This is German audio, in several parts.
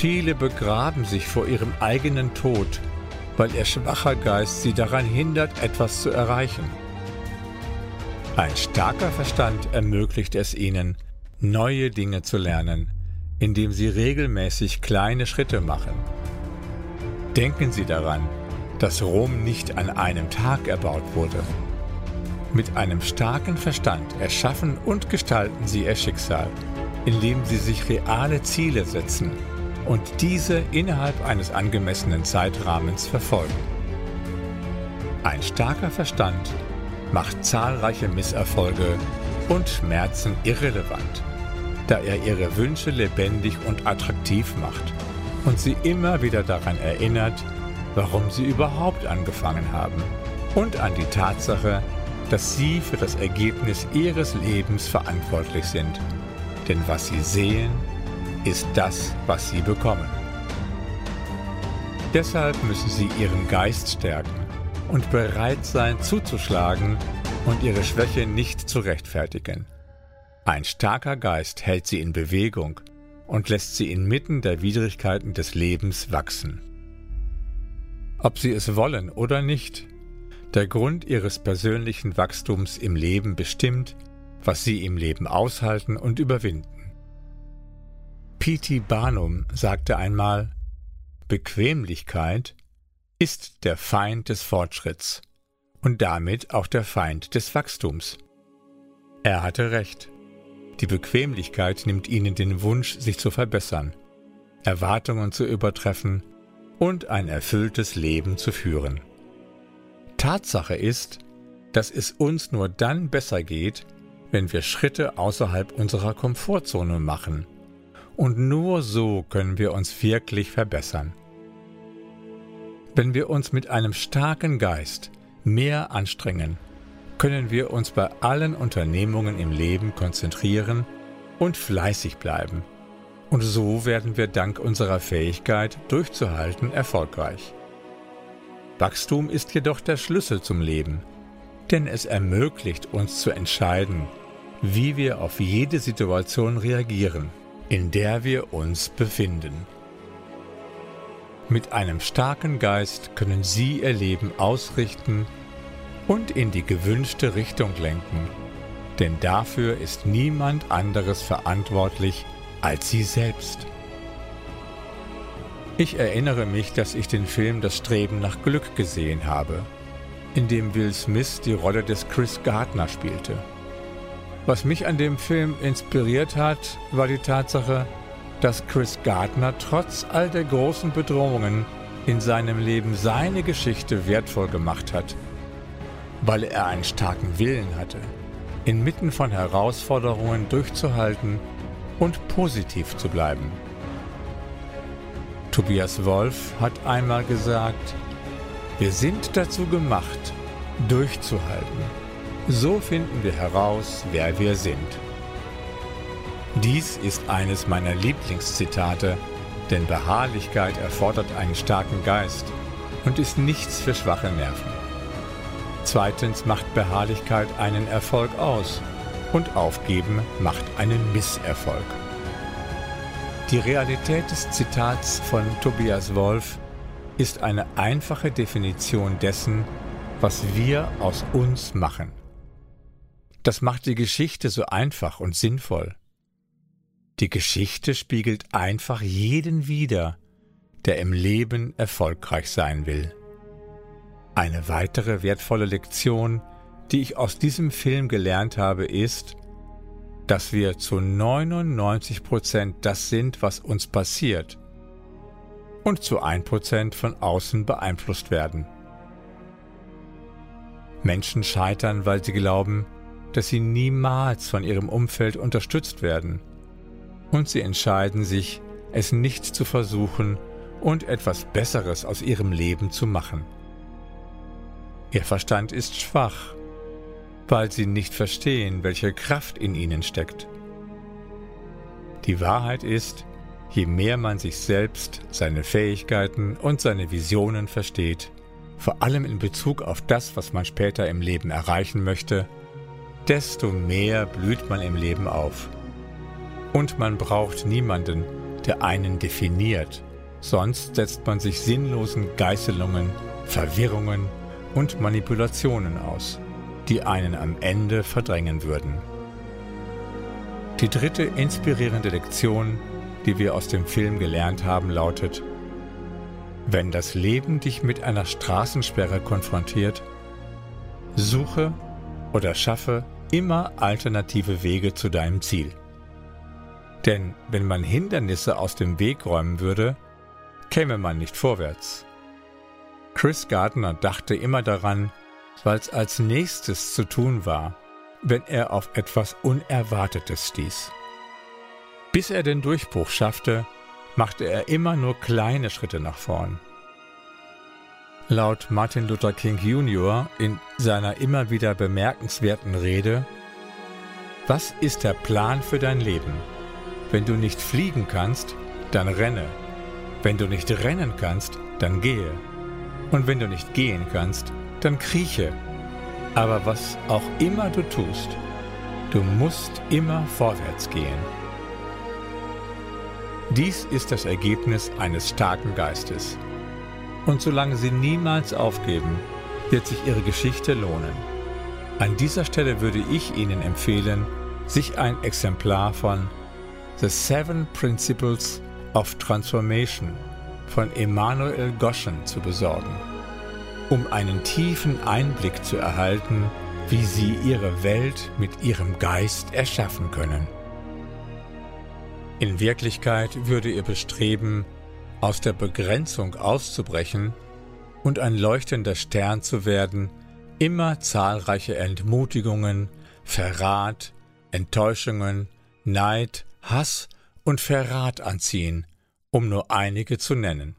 Viele begraben sich vor ihrem eigenen Tod, weil ihr schwacher Geist sie daran hindert, etwas zu erreichen. Ein starker Verstand ermöglicht es ihnen, neue Dinge zu lernen, indem sie regelmäßig kleine Schritte machen. Denken Sie daran, dass Rom nicht an einem Tag erbaut wurde. Mit einem starken Verstand erschaffen und gestalten Sie Ihr Schicksal, indem Sie sich reale Ziele setzen und diese innerhalb eines angemessenen Zeitrahmens verfolgen. Ein starker Verstand macht zahlreiche Misserfolge und Schmerzen irrelevant, da er ihre Wünsche lebendig und attraktiv macht und sie immer wieder daran erinnert, warum sie überhaupt angefangen haben und an die Tatsache, dass sie für das Ergebnis ihres Lebens verantwortlich sind. Denn was sie sehen, ist das, was sie bekommen. Deshalb müssen sie ihren Geist stärken und bereit sein zuzuschlagen und ihre Schwäche nicht zu rechtfertigen. Ein starker Geist hält sie in Bewegung und lässt sie inmitten der Widrigkeiten des Lebens wachsen. Ob sie es wollen oder nicht, der Grund ihres persönlichen Wachstums im Leben bestimmt, was sie im Leben aushalten und überwinden. P.T. Barnum sagte einmal, Bequemlichkeit ist der Feind des Fortschritts und damit auch der Feind des Wachstums. Er hatte recht. Die Bequemlichkeit nimmt ihnen den Wunsch, sich zu verbessern, Erwartungen zu übertreffen und ein erfülltes Leben zu führen. Tatsache ist, dass es uns nur dann besser geht, wenn wir Schritte außerhalb unserer Komfortzone machen. Und nur so können wir uns wirklich verbessern. Wenn wir uns mit einem starken Geist mehr anstrengen, können wir uns bei allen Unternehmungen im Leben konzentrieren und fleißig bleiben. Und so werden wir dank unserer Fähigkeit durchzuhalten erfolgreich. Wachstum ist jedoch der Schlüssel zum Leben, denn es ermöglicht uns zu entscheiden, wie wir auf jede Situation reagieren, in der wir uns befinden. Mit einem starken Geist können Sie Ihr Leben ausrichten und in die gewünschte Richtung lenken, denn dafür ist niemand anderes verantwortlich als Sie selbst. Ich erinnere mich, dass ich den Film Das Streben nach Glück gesehen habe, in dem Will Smith die Rolle des Chris Gardner spielte. Was mich an dem Film inspiriert hat, war die Tatsache, dass Chris Gardner trotz all der großen Bedrohungen in seinem Leben seine Geschichte wertvoll gemacht hat, weil er einen starken Willen hatte, inmitten von Herausforderungen durchzuhalten und positiv zu bleiben. Tobias Wolf hat einmal gesagt, wir sind dazu gemacht, durchzuhalten. So finden wir heraus, wer wir sind. Dies ist eines meiner Lieblingszitate, denn Beharrlichkeit erfordert einen starken Geist und ist nichts für schwache Nerven. Zweitens macht Beharrlichkeit einen Erfolg aus und Aufgeben macht einen Misserfolg. Die Realität des Zitats von Tobias Wolf ist eine einfache Definition dessen, was wir aus uns machen. Das macht die Geschichte so einfach und sinnvoll. Die Geschichte spiegelt einfach jeden wider, der im Leben erfolgreich sein will. Eine weitere wertvolle Lektion, die ich aus diesem Film gelernt habe, ist, dass wir zu 99 Prozent das sind, was uns passiert und zu 1 Prozent von außen beeinflusst werden. Menschen scheitern, weil sie glauben, dass sie niemals von ihrem Umfeld unterstützt werden und sie entscheiden sich, es nicht zu versuchen und etwas Besseres aus ihrem Leben zu machen. Ihr Verstand ist schwach, weil sie nicht verstehen, welche Kraft in ihnen steckt. Die Wahrheit ist, je mehr man sich selbst, seine Fähigkeiten und seine Visionen versteht, vor allem in Bezug auf das, was man später im Leben erreichen möchte, desto mehr blüht man im Leben auf. Und man braucht niemanden, der einen definiert, sonst setzt man sich sinnlosen Geißelungen, Verwirrungen und Manipulationen aus, die einen am Ende verdrängen würden. Die dritte inspirierende Lektion, die wir aus dem Film gelernt haben, lautet, wenn das Leben dich mit einer Straßensperre konfrontiert, suche oder schaffe immer alternative Wege zu deinem Ziel. Denn wenn man Hindernisse aus dem Weg räumen würde, käme man nicht vorwärts. Chris Gardner dachte immer daran, was als nächstes zu tun war, wenn er auf etwas Unerwartetes stieß. Bis er den Durchbruch schaffte, machte er immer nur kleine Schritte nach vorn. Laut Martin Luther King Jr. in seiner immer wieder bemerkenswerten Rede Was ist der Plan für dein Leben? Wenn du nicht fliegen kannst, dann renne. Wenn du nicht rennen kannst, dann gehe. Und wenn du nicht gehen kannst, dann krieche. Aber was auch immer du tust, du musst immer vorwärts gehen. Dies ist das Ergebnis eines starken Geistes. Und solange sie niemals aufgeben, wird sich ihre Geschichte lohnen. An dieser Stelle würde ich Ihnen empfehlen, sich ein Exemplar von The Seven Principles of Transformation von Emanuel Goschen zu besorgen, um einen tiefen Einblick zu erhalten, wie Sie Ihre Welt mit Ihrem Geist erschaffen können. In Wirklichkeit würde Ihr Bestreben, aus der Begrenzung auszubrechen und ein leuchtender Stern zu werden, immer zahlreiche Entmutigungen, Verrat, Enttäuschungen, Neid, Hass und Verrat anziehen, um nur einige zu nennen.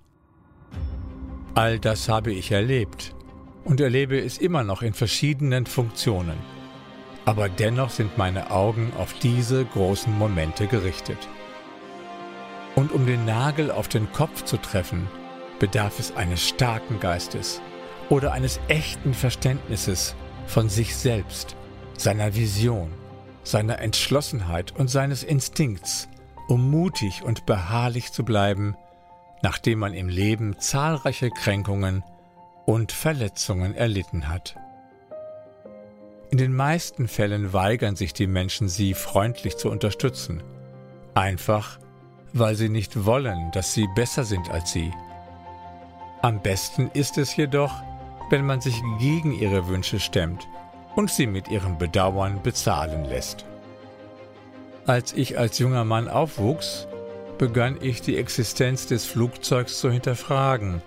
All das habe ich erlebt und erlebe es immer noch in verschiedenen Funktionen. Aber dennoch sind meine Augen auf diese großen Momente gerichtet. Und um den Nagel auf den Kopf zu treffen, bedarf es eines starken Geistes oder eines echten Verständnisses von sich selbst, seiner Vision seiner Entschlossenheit und seines Instinkts, um mutig und beharrlich zu bleiben, nachdem man im Leben zahlreiche Kränkungen und Verletzungen erlitten hat. In den meisten Fällen weigern sich die Menschen, sie freundlich zu unterstützen, einfach weil sie nicht wollen, dass sie besser sind als sie. Am besten ist es jedoch, wenn man sich gegen ihre Wünsche stemmt und sie mit ihrem Bedauern bezahlen lässt. Als ich als junger Mann aufwuchs, begann ich die Existenz des Flugzeugs zu hinterfragen,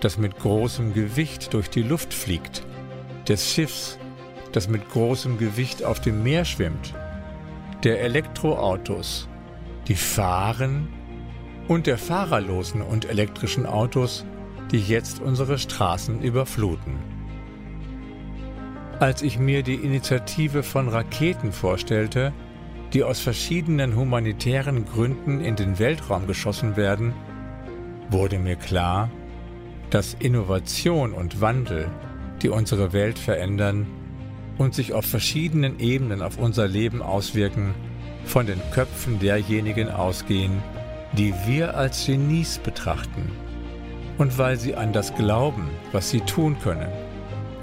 das mit großem Gewicht durch die Luft fliegt, des Schiffs, das mit großem Gewicht auf dem Meer schwimmt, der Elektroautos, die fahren und der fahrerlosen und elektrischen Autos, die jetzt unsere Straßen überfluten. Als ich mir die Initiative von Raketen vorstellte, die aus verschiedenen humanitären Gründen in den Weltraum geschossen werden, wurde mir klar, dass Innovation und Wandel, die unsere Welt verändern und sich auf verschiedenen Ebenen auf unser Leben auswirken, von den Köpfen derjenigen ausgehen, die wir als Genies betrachten. Und weil sie an das glauben, was sie tun können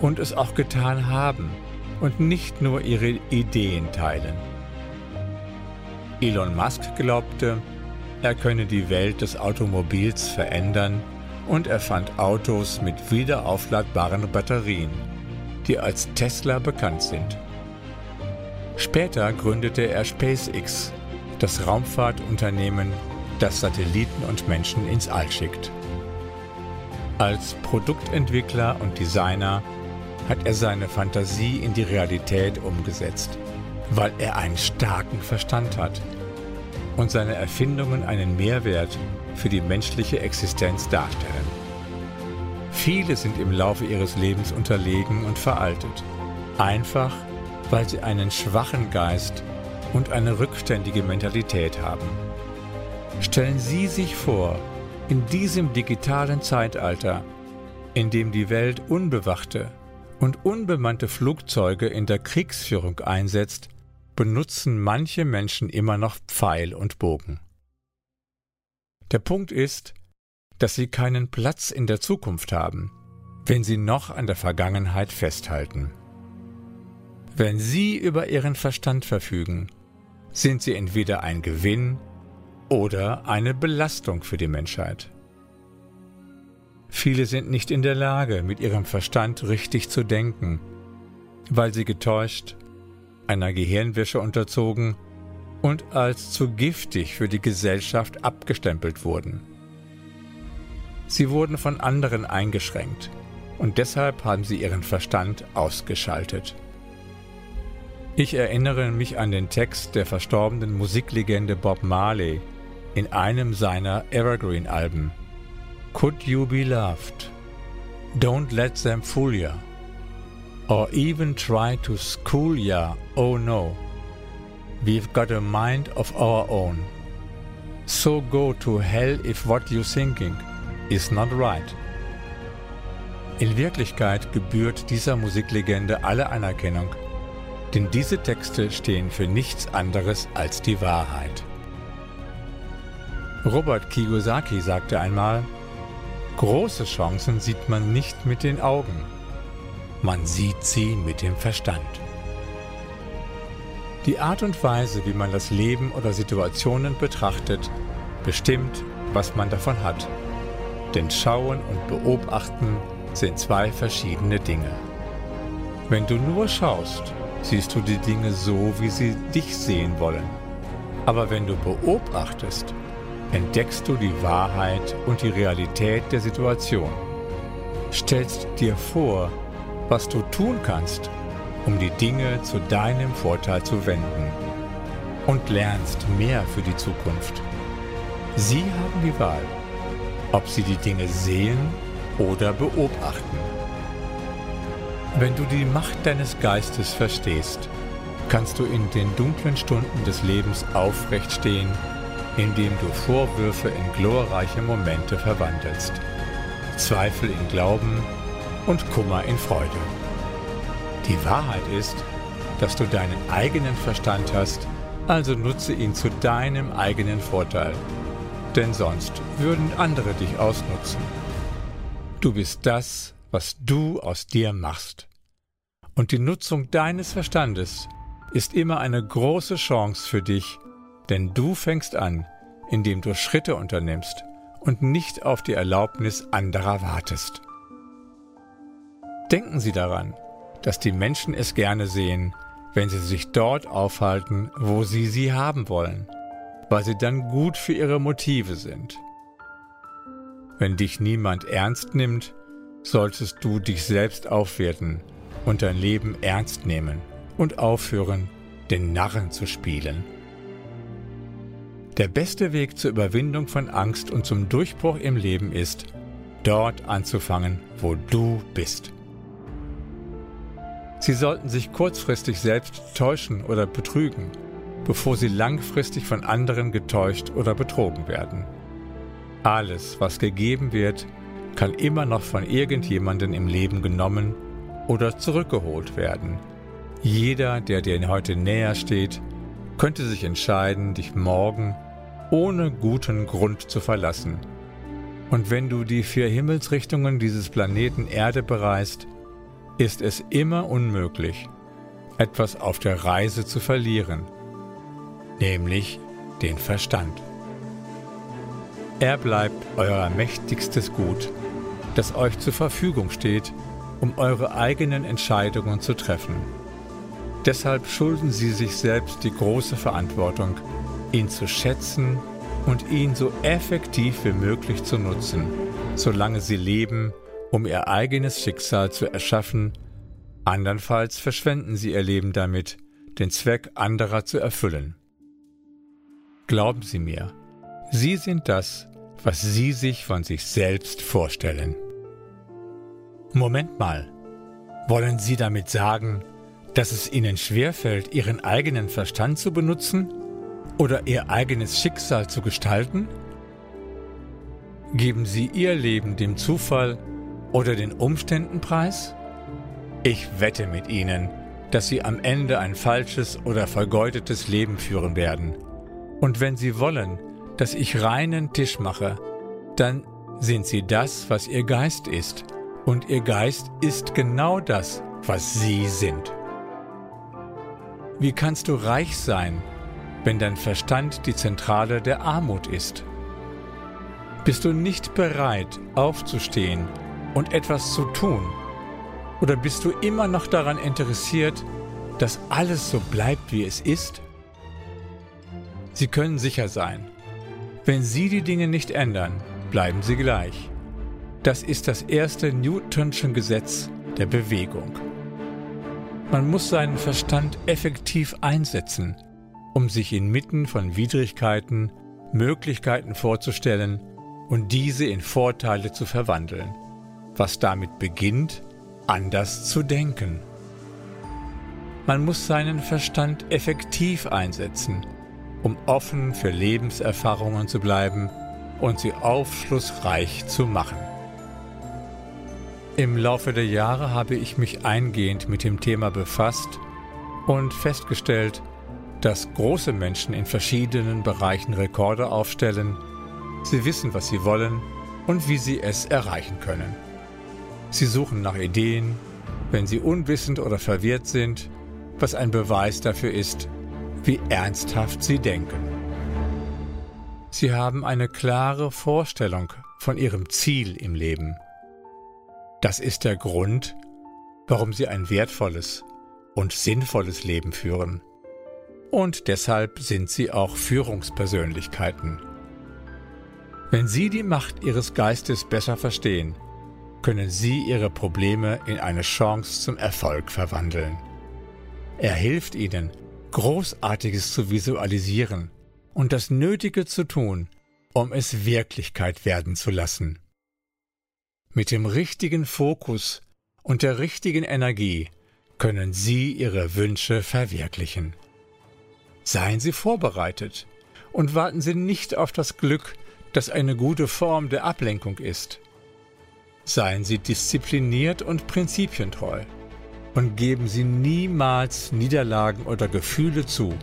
und es auch getan haben und nicht nur ihre Ideen teilen. Elon Musk glaubte, er könne die Welt des Automobils verändern und erfand Autos mit wiederaufladbaren Batterien, die als Tesla bekannt sind. Später gründete er SpaceX, das Raumfahrtunternehmen, das Satelliten und Menschen ins All schickt. Als Produktentwickler und Designer hat er seine Fantasie in die Realität umgesetzt, weil er einen starken Verstand hat und seine Erfindungen einen Mehrwert für die menschliche Existenz darstellen. Viele sind im Laufe ihres Lebens unterlegen und veraltet, einfach weil sie einen schwachen Geist und eine rückständige Mentalität haben. Stellen Sie sich vor, in diesem digitalen Zeitalter, in dem die Welt unbewachte und unbemannte Flugzeuge in der Kriegsführung einsetzt, benutzen manche Menschen immer noch Pfeil und Bogen. Der Punkt ist, dass sie keinen Platz in der Zukunft haben, wenn sie noch an der Vergangenheit festhalten. Wenn sie über ihren Verstand verfügen, sind sie entweder ein Gewinn oder eine Belastung für die Menschheit. Viele sind nicht in der Lage, mit ihrem Verstand richtig zu denken, weil sie getäuscht, einer Gehirnwäsche unterzogen und als zu giftig für die Gesellschaft abgestempelt wurden. Sie wurden von anderen eingeschränkt und deshalb haben sie ihren Verstand ausgeschaltet. Ich erinnere mich an den Text der verstorbenen Musiklegende Bob Marley in einem seiner Evergreen-Alben. Could you be loved? Don't let them fool ya. Or even try to school ya, oh no. We've got a mind of our own. So go to hell if what you're thinking is not right. In Wirklichkeit gebührt dieser Musiklegende alle Anerkennung, denn diese Texte stehen für nichts anderes als die Wahrheit. Robert Kiyosaki sagte einmal, Große Chancen sieht man nicht mit den Augen, man sieht sie mit dem Verstand. Die Art und Weise, wie man das Leben oder Situationen betrachtet, bestimmt, was man davon hat. Denn Schauen und Beobachten sind zwei verschiedene Dinge. Wenn du nur schaust, siehst du die Dinge so, wie sie dich sehen wollen. Aber wenn du beobachtest, entdeckst du die Wahrheit und die Realität der Situation. Stellst dir vor, was du tun kannst, um die Dinge zu deinem Vorteil zu wenden und lernst mehr für die Zukunft. Sie haben die Wahl, ob sie die Dinge sehen oder beobachten. Wenn du die Macht deines Geistes verstehst, kannst du in den dunklen Stunden des Lebens aufrecht stehen indem du Vorwürfe in glorreiche Momente verwandelst, Zweifel in Glauben und Kummer in Freude. Die Wahrheit ist, dass du deinen eigenen Verstand hast, also nutze ihn zu deinem eigenen Vorteil, denn sonst würden andere dich ausnutzen. Du bist das, was du aus dir machst. Und die Nutzung deines Verstandes ist immer eine große Chance für dich, denn du fängst an, indem du Schritte unternimmst und nicht auf die Erlaubnis anderer wartest. Denken Sie daran, dass die Menschen es gerne sehen, wenn sie sich dort aufhalten, wo sie sie haben wollen, weil sie dann gut für ihre Motive sind. Wenn dich niemand ernst nimmt, solltest du dich selbst aufwerten und dein Leben ernst nehmen und aufhören, den Narren zu spielen. Der beste Weg zur Überwindung von Angst und zum Durchbruch im Leben ist, dort anzufangen, wo du bist. Sie sollten sich kurzfristig selbst täuschen oder betrügen, bevor sie langfristig von anderen getäuscht oder betrogen werden. Alles, was gegeben wird, kann immer noch von irgendjemandem im Leben genommen oder zurückgeholt werden. Jeder, der dir heute näher steht, könnte sich entscheiden, dich morgen ohne guten Grund zu verlassen. Und wenn du die vier Himmelsrichtungen dieses Planeten Erde bereist, ist es immer unmöglich, etwas auf der Reise zu verlieren, nämlich den Verstand. Er bleibt euer mächtigstes Gut, das euch zur Verfügung steht, um eure eigenen Entscheidungen zu treffen. Deshalb schulden sie sich selbst die große Verantwortung, ihn zu schätzen und ihn so effektiv wie möglich zu nutzen, solange sie leben, um ihr eigenes Schicksal zu erschaffen, andernfalls verschwenden sie ihr Leben damit, den Zweck anderer zu erfüllen. Glauben Sie mir, Sie sind das, was Sie sich von sich selbst vorstellen. Moment mal, wollen Sie damit sagen, dass es ihnen schwerfällt, ihren eigenen Verstand zu benutzen oder ihr eigenes Schicksal zu gestalten? Geben sie ihr Leben dem Zufall oder den Umständen preis? Ich wette mit ihnen, dass sie am Ende ein falsches oder vergeudetes Leben führen werden. Und wenn sie wollen, dass ich reinen Tisch mache, dann sind sie das, was ihr Geist ist, und ihr Geist ist genau das, was sie sind. Wie kannst du reich sein, wenn dein Verstand die Zentrale der Armut ist? Bist du nicht bereit, aufzustehen und etwas zu tun? Oder bist du immer noch daran interessiert, dass alles so bleibt, wie es ist? Sie können sicher sein, wenn Sie die Dinge nicht ändern, bleiben sie gleich. Das ist das erste Newtonsche Gesetz der Bewegung. Man muss seinen Verstand effektiv einsetzen, um sich inmitten von Widrigkeiten Möglichkeiten vorzustellen und diese in Vorteile zu verwandeln, was damit beginnt, anders zu denken. Man muss seinen Verstand effektiv einsetzen, um offen für Lebenserfahrungen zu bleiben und sie aufschlussreich zu machen. Im Laufe der Jahre habe ich mich eingehend mit dem Thema befasst und festgestellt, dass große Menschen in verschiedenen Bereichen Rekorde aufstellen. Sie wissen, was sie wollen und wie sie es erreichen können. Sie suchen nach Ideen, wenn sie unwissend oder verwirrt sind, was ein Beweis dafür ist, wie ernsthaft sie denken. Sie haben eine klare Vorstellung von ihrem Ziel im Leben. Das ist der Grund, warum sie ein wertvolles und sinnvolles Leben führen. Und deshalb sind sie auch Führungspersönlichkeiten. Wenn Sie die Macht Ihres Geistes besser verstehen, können Sie Ihre Probleme in eine Chance zum Erfolg verwandeln. Er hilft Ihnen, Großartiges zu visualisieren und das Nötige zu tun, um es Wirklichkeit werden zu lassen. Mit dem richtigen Fokus und der richtigen Energie können Sie Ihre Wünsche verwirklichen. Seien Sie vorbereitet und warten Sie nicht auf das Glück, das eine gute Form der Ablenkung ist. Seien Sie diszipliniert und prinzipientreu und geben Sie niemals Niederlagen oder Gefühle zu,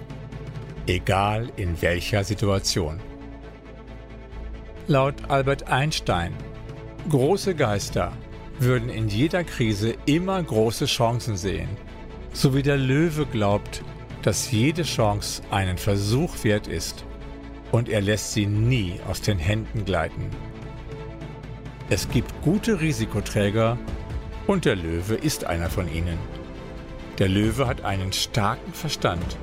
egal in welcher Situation. Laut Albert Einstein Große Geister würden in jeder Krise immer große Chancen sehen, so wie der Löwe glaubt, dass jede Chance einen Versuch wert ist und er lässt sie nie aus den Händen gleiten. Es gibt gute Risikoträger und der Löwe ist einer von ihnen. Der Löwe hat einen starken Verstand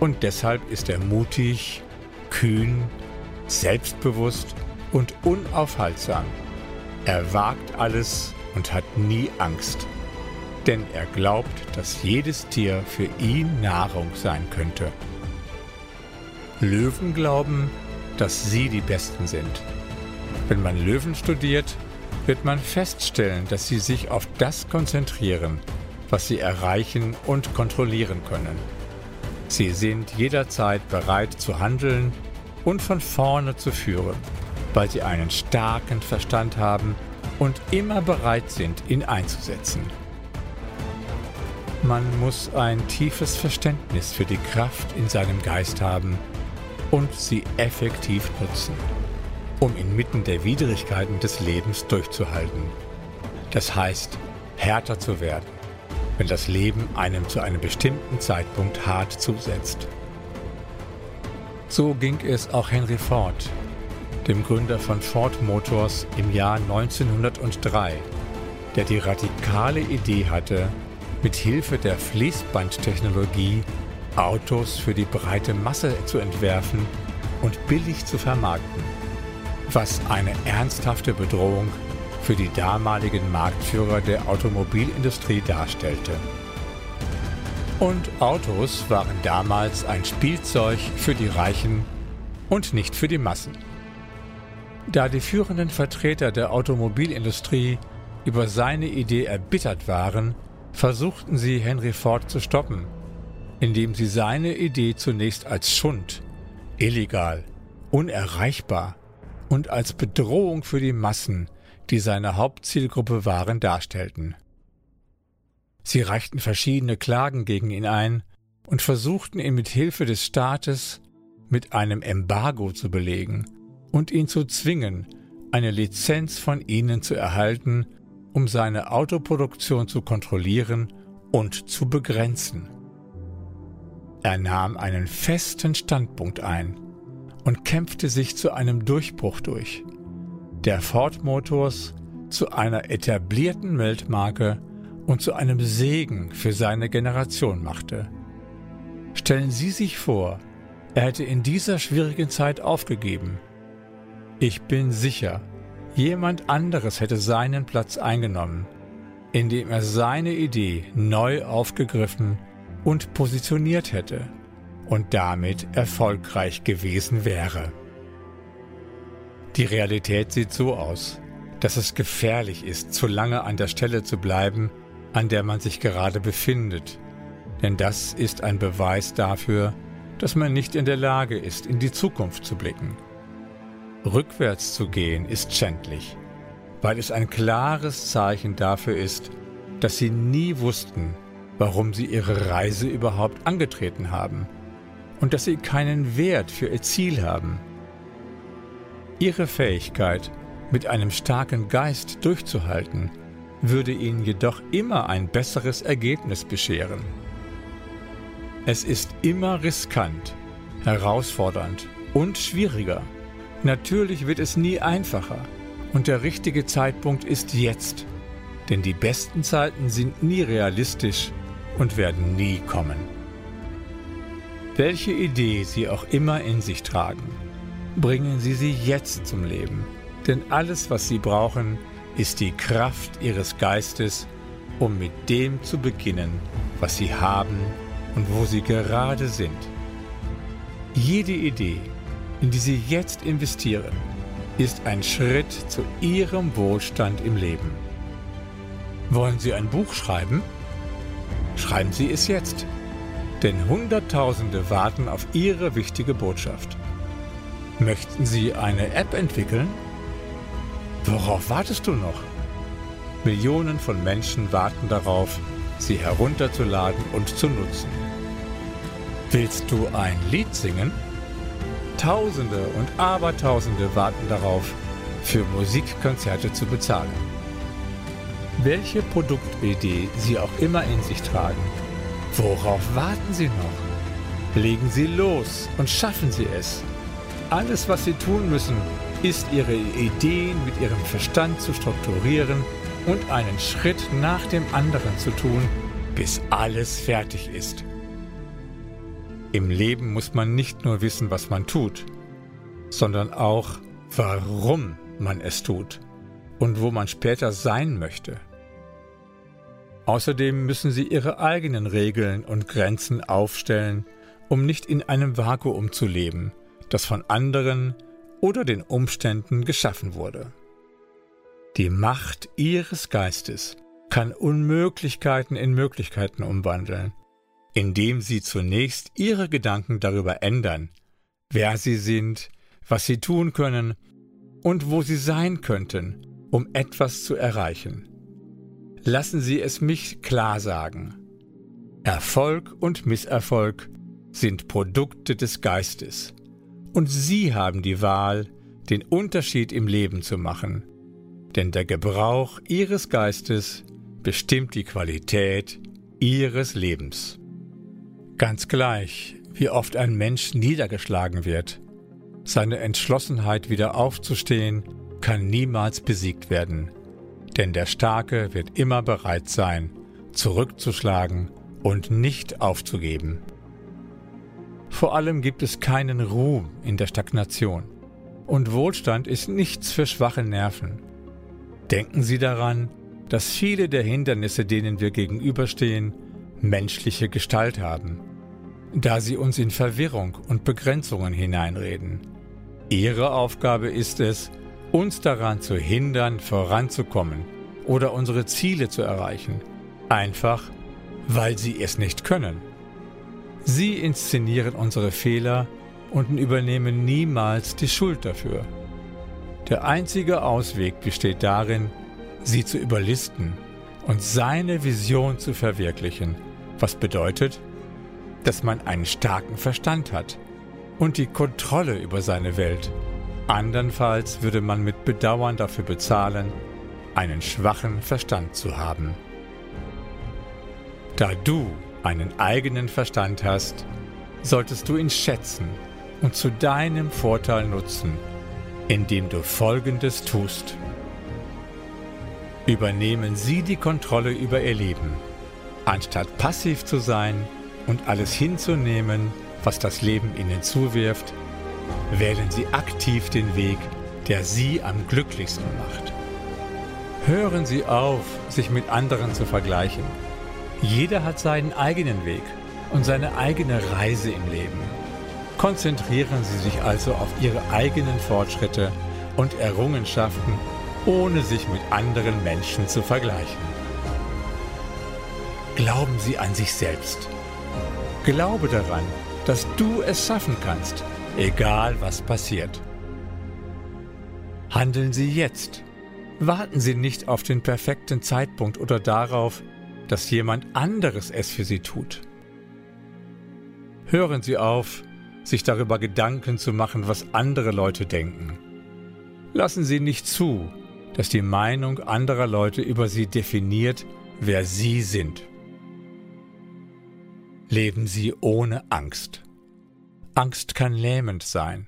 und deshalb ist er mutig, kühn, selbstbewusst und unaufhaltsam. Er wagt alles und hat nie Angst, denn er glaubt, dass jedes Tier für ihn Nahrung sein könnte. Löwen glauben, dass sie die Besten sind. Wenn man Löwen studiert, wird man feststellen, dass sie sich auf das konzentrieren, was sie erreichen und kontrollieren können. Sie sind jederzeit bereit zu handeln und von vorne zu führen weil sie einen starken Verstand haben und immer bereit sind, ihn einzusetzen. Man muss ein tiefes Verständnis für die Kraft in seinem Geist haben und sie effektiv nutzen, um inmitten der Widrigkeiten des Lebens durchzuhalten. Das heißt, härter zu werden, wenn das Leben einem zu einem bestimmten Zeitpunkt hart zusetzt. So ging es auch Henry Ford, dem Gründer von Ford Motors im Jahr 1903, der die radikale Idee hatte, mit Hilfe der Fließbandtechnologie Autos für die breite Masse zu entwerfen und billig zu vermarkten, was eine ernsthafte Bedrohung für die damaligen Marktführer der Automobilindustrie darstellte. Und Autos waren damals ein Spielzeug für die Reichen und nicht für die Massen. Da die führenden Vertreter der Automobilindustrie über seine Idee erbittert waren, versuchten sie Henry Ford zu stoppen, indem sie seine Idee zunächst als Schund, illegal, unerreichbar und als Bedrohung für die Massen, die seine Hauptzielgruppe waren, darstellten. Sie reichten verschiedene Klagen gegen ihn ein und versuchten ihn mit Hilfe des Staates mit einem Embargo zu belegen und ihn zu zwingen, eine Lizenz von ihnen zu erhalten, um seine Autoproduktion zu kontrollieren und zu begrenzen. Er nahm einen festen Standpunkt ein und kämpfte sich zu einem Durchbruch durch, der Ford Motors zu einer etablierten Weltmarke und zu einem Segen für seine Generation machte. Stellen Sie sich vor, er hätte in dieser schwierigen Zeit aufgegeben. Ich bin sicher, jemand anderes hätte seinen Platz eingenommen, indem er seine Idee neu aufgegriffen und positioniert hätte und damit erfolgreich gewesen wäre. Die Realität sieht so aus, dass es gefährlich ist, zu lange an der Stelle zu bleiben, an der man sich gerade befindet, denn das ist ein Beweis dafür, dass man nicht in der Lage ist, in die Zukunft zu blicken. Rückwärts zu gehen ist schändlich, weil es ein klares Zeichen dafür ist, dass sie nie wussten, warum sie ihre Reise überhaupt angetreten haben und dass sie keinen Wert für ihr Ziel haben. Ihre Fähigkeit, mit einem starken Geist durchzuhalten, würde ihnen jedoch immer ein besseres Ergebnis bescheren. Es ist immer riskant, herausfordernd und schwieriger. Natürlich wird es nie einfacher und der richtige Zeitpunkt ist jetzt, denn die besten Zeiten sind nie realistisch und werden nie kommen. Welche Idee Sie auch immer in sich tragen, bringen Sie sie jetzt zum Leben, denn alles, was Sie brauchen, ist die Kraft Ihres Geistes, um mit dem zu beginnen, was Sie haben und wo Sie gerade sind. Jede Idee, in die Sie jetzt investieren, ist ein Schritt zu Ihrem Wohlstand im Leben. Wollen Sie ein Buch schreiben? Schreiben Sie es jetzt, denn Hunderttausende warten auf Ihre wichtige Botschaft. Möchten Sie eine App entwickeln? Worauf wartest du noch? Millionen von Menschen warten darauf, sie herunterzuladen und zu nutzen. Willst du ein Lied singen? Tausende und Abertausende warten darauf, für Musikkonzerte zu bezahlen. Welche Produktidee Sie auch immer in sich tragen, worauf warten Sie noch? Legen Sie los und schaffen Sie es. Alles, was Sie tun müssen, ist Ihre Ideen mit Ihrem Verstand zu strukturieren und einen Schritt nach dem anderen zu tun, bis alles fertig ist. Im Leben muss man nicht nur wissen, was man tut, sondern auch, warum man es tut und wo man später sein möchte. Außerdem müssen Sie Ihre eigenen Regeln und Grenzen aufstellen, um nicht in einem Vakuum zu leben, das von anderen oder den Umständen geschaffen wurde. Die Macht Ihres Geistes kann Unmöglichkeiten in Möglichkeiten umwandeln, indem Sie zunächst Ihre Gedanken darüber ändern, wer Sie sind, was Sie tun können und wo Sie sein könnten, um etwas zu erreichen. Lassen Sie es mich klar sagen. Erfolg und Misserfolg sind Produkte des Geistes. Und Sie haben die Wahl, den Unterschied im Leben zu machen. Denn der Gebrauch Ihres Geistes bestimmt die Qualität Ihres Lebens. Ganz gleich, wie oft ein Mensch niedergeschlagen wird, seine Entschlossenheit wieder aufzustehen kann niemals besiegt werden, denn der Starke wird immer bereit sein, zurückzuschlagen und nicht aufzugeben. Vor allem gibt es keinen Ruhm in der Stagnation. Und Wohlstand ist nichts für schwache Nerven. Denken Sie daran, dass viele der Hindernisse, denen wir gegenüberstehen, menschliche Gestalt haben, da sie uns in Verwirrung und Begrenzungen hineinreden. Ihre Aufgabe ist es, uns daran zu hindern, voranzukommen oder unsere Ziele zu erreichen, einfach weil sie es nicht können. Sie inszenieren unsere Fehler und übernehmen niemals die Schuld dafür. Der einzige Ausweg besteht darin, sie zu überlisten und seine Vision zu verwirklichen, was bedeutet, dass man einen starken Verstand hat, und die Kontrolle über seine Welt. Andernfalls würde man mit Bedauern dafür bezahlen, einen schwachen Verstand zu haben. Da du einen eigenen Verstand hast, solltest du ihn schätzen und zu deinem Vorteil nutzen, indem du Folgendes tust. Übernehmen Sie die Kontrolle über Ihr Leben. Anstatt passiv zu sein und alles hinzunehmen, was das Leben Ihnen zuwirft, wählen Sie aktiv den Weg, der Sie am glücklichsten macht. Hören Sie auf, sich mit anderen zu vergleichen. Jeder hat seinen eigenen Weg und seine eigene Reise im Leben. Konzentrieren Sie sich also auf Ihre eigenen Fortschritte und Errungenschaften, ohne sich mit anderen Menschen zu vergleichen. Glauben Sie an sich selbst. Glaube daran, dass du es schaffen kannst, egal was passiert. Handeln Sie jetzt. Warten Sie nicht auf den perfekten Zeitpunkt oder darauf, dass jemand anderes es für Sie tut. Hören Sie auf, sich darüber Gedanken zu machen, was andere Leute denken. Lassen Sie nicht zu, dass die Meinung anderer Leute über Sie definiert, wer Sie sind. Leben Sie ohne Angst. Angst kann lähmend sein.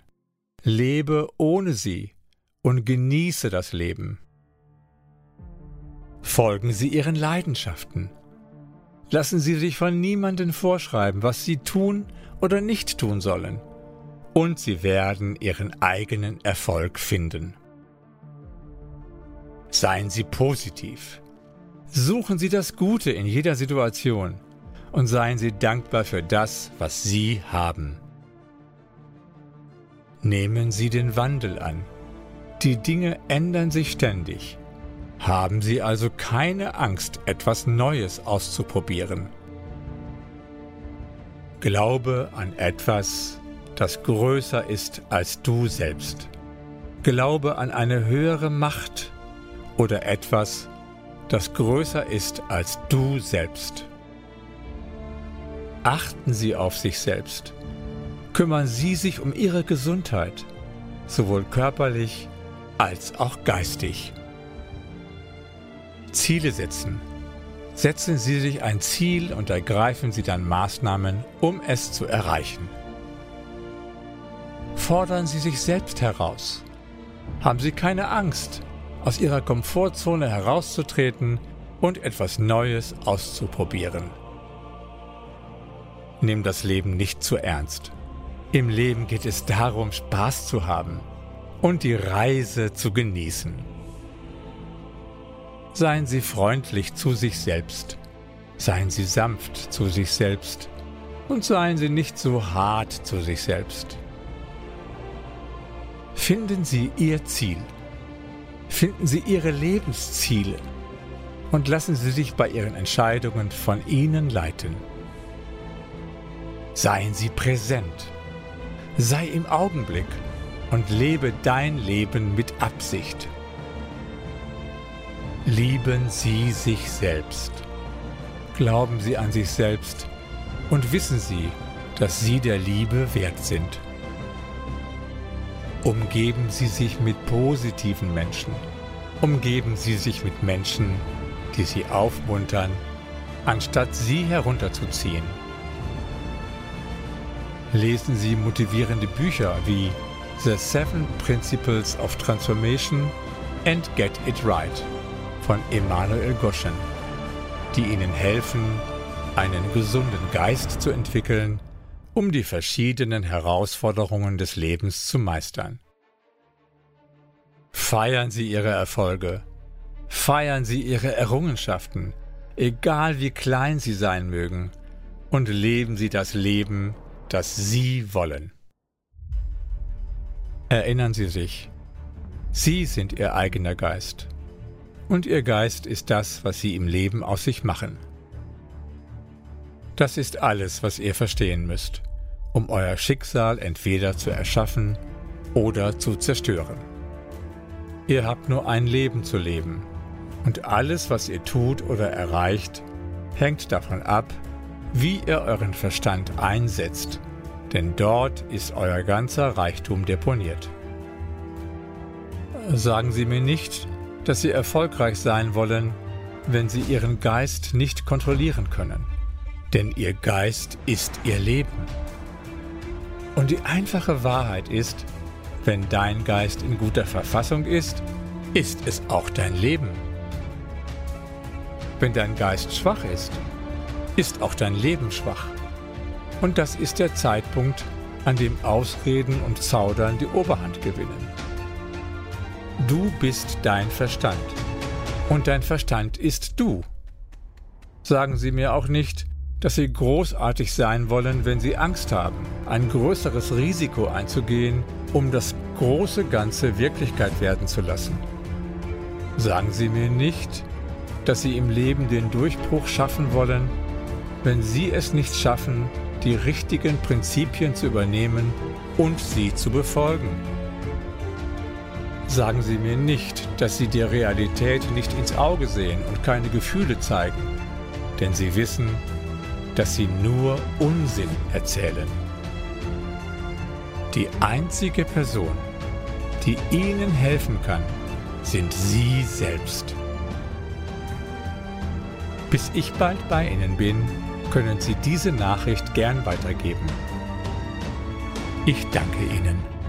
Lebe ohne sie und genieße das Leben. Folgen Sie Ihren Leidenschaften. Lassen Sie sich von niemandem vorschreiben, was Sie tun oder nicht tun sollen. Und Sie werden Ihren eigenen Erfolg finden. Seien Sie positiv. Suchen Sie das Gute in jeder Situation und seien Sie dankbar für das, was Sie haben. Nehmen Sie den Wandel an. Die Dinge ändern sich ständig. Haben Sie also keine Angst, etwas Neues auszuprobieren. Glaube an etwas, das größer ist als du selbst. Glaube an eine höhere Macht oder etwas, das größer ist als du selbst. Achten Sie auf sich selbst. Kümmern Sie sich um Ihre Gesundheit, sowohl körperlich als auch geistig. Ziele setzen. Setzen Sie sich ein Ziel und ergreifen Sie dann Maßnahmen, um es zu erreichen. Fordern Sie sich selbst heraus. Haben Sie keine Angst, aus Ihrer Komfortzone herauszutreten und etwas Neues auszuprobieren. Nimm das Leben nicht zu ernst. Im Leben geht es darum, Spaß zu haben und die Reise zu genießen. Seien Sie freundlich zu sich selbst, seien Sie sanft zu sich selbst und seien Sie nicht so hart zu sich selbst. Finden Sie Ihr Ziel, finden Sie Ihre Lebensziele und lassen Sie sich bei Ihren Entscheidungen von ihnen leiten. Seien Sie präsent, sei im Augenblick und lebe dein Leben mit Absicht. Lieben Sie sich selbst. Glauben Sie an sich selbst und wissen Sie, dass Sie der Liebe wert sind. Umgeben Sie sich mit positiven Menschen. Umgeben Sie sich mit Menschen, die Sie aufmuntern, anstatt Sie herunterzuziehen. Lesen Sie motivierende Bücher wie The Seven Principles of Transformation and Get It Right von Emanuel Goschen, die Ihnen helfen, einen gesunden Geist zu entwickeln, um die verschiedenen Herausforderungen des Lebens zu meistern. Feiern Sie Ihre Erfolge, feiern Sie Ihre Errungenschaften, egal wie klein sie sein mögen, und leben Sie das Leben, das Sie wollen. Erinnern Sie sich, Sie sind Ihr eigener Geist und Ihr Geist ist das, was Sie im Leben aus sich machen. Das ist alles, was ihr verstehen müsst, um euer Schicksal entweder zu erschaffen oder zu zerstören. Ihr habt nur ein Leben zu leben, und alles, was ihr tut oder erreicht, hängt davon ab, wie ihr euren Verstand einsetzt, denn dort ist euer ganzer Reichtum deponiert. Sagen Sie mir nicht, dass Sie erfolgreich sein wollen, wenn Sie Ihren Geist nicht kontrollieren können, denn Ihr Geist ist Ihr Leben. Und die einfache Wahrheit ist, wenn dein Geist in guter Verfassung ist, ist es auch dein Leben. Wenn dein Geist schwach ist, ist auch dein Leben schwach. Und das ist der Zeitpunkt, an dem Ausreden und Zaudern die Oberhand gewinnen. Du bist dein Verstand. Und dein Verstand ist du. Sagen Sie mir auch nicht, dass Sie großartig sein wollen, wenn Sie Angst haben, ein größeres Risiko einzugehen, um das große Ganze Wirklichkeit werden zu lassen. Sagen Sie mir nicht, dass Sie im Leben den Durchbruch schaffen wollen, wenn Sie es nicht schaffen, die richtigen Prinzipien zu übernehmen und sie zu befolgen. Sagen Sie mir nicht, dass Sie der Realität nicht ins Auge sehen und keine Gefühle zeigen, denn Sie wissen, dass Sie nur Unsinn erzählen. Die einzige Person, die Ihnen helfen kann, sind Sie selbst. Bis ich bald bei Ihnen bin, können Sie diese Nachricht gern weitergeben. Ich danke Ihnen.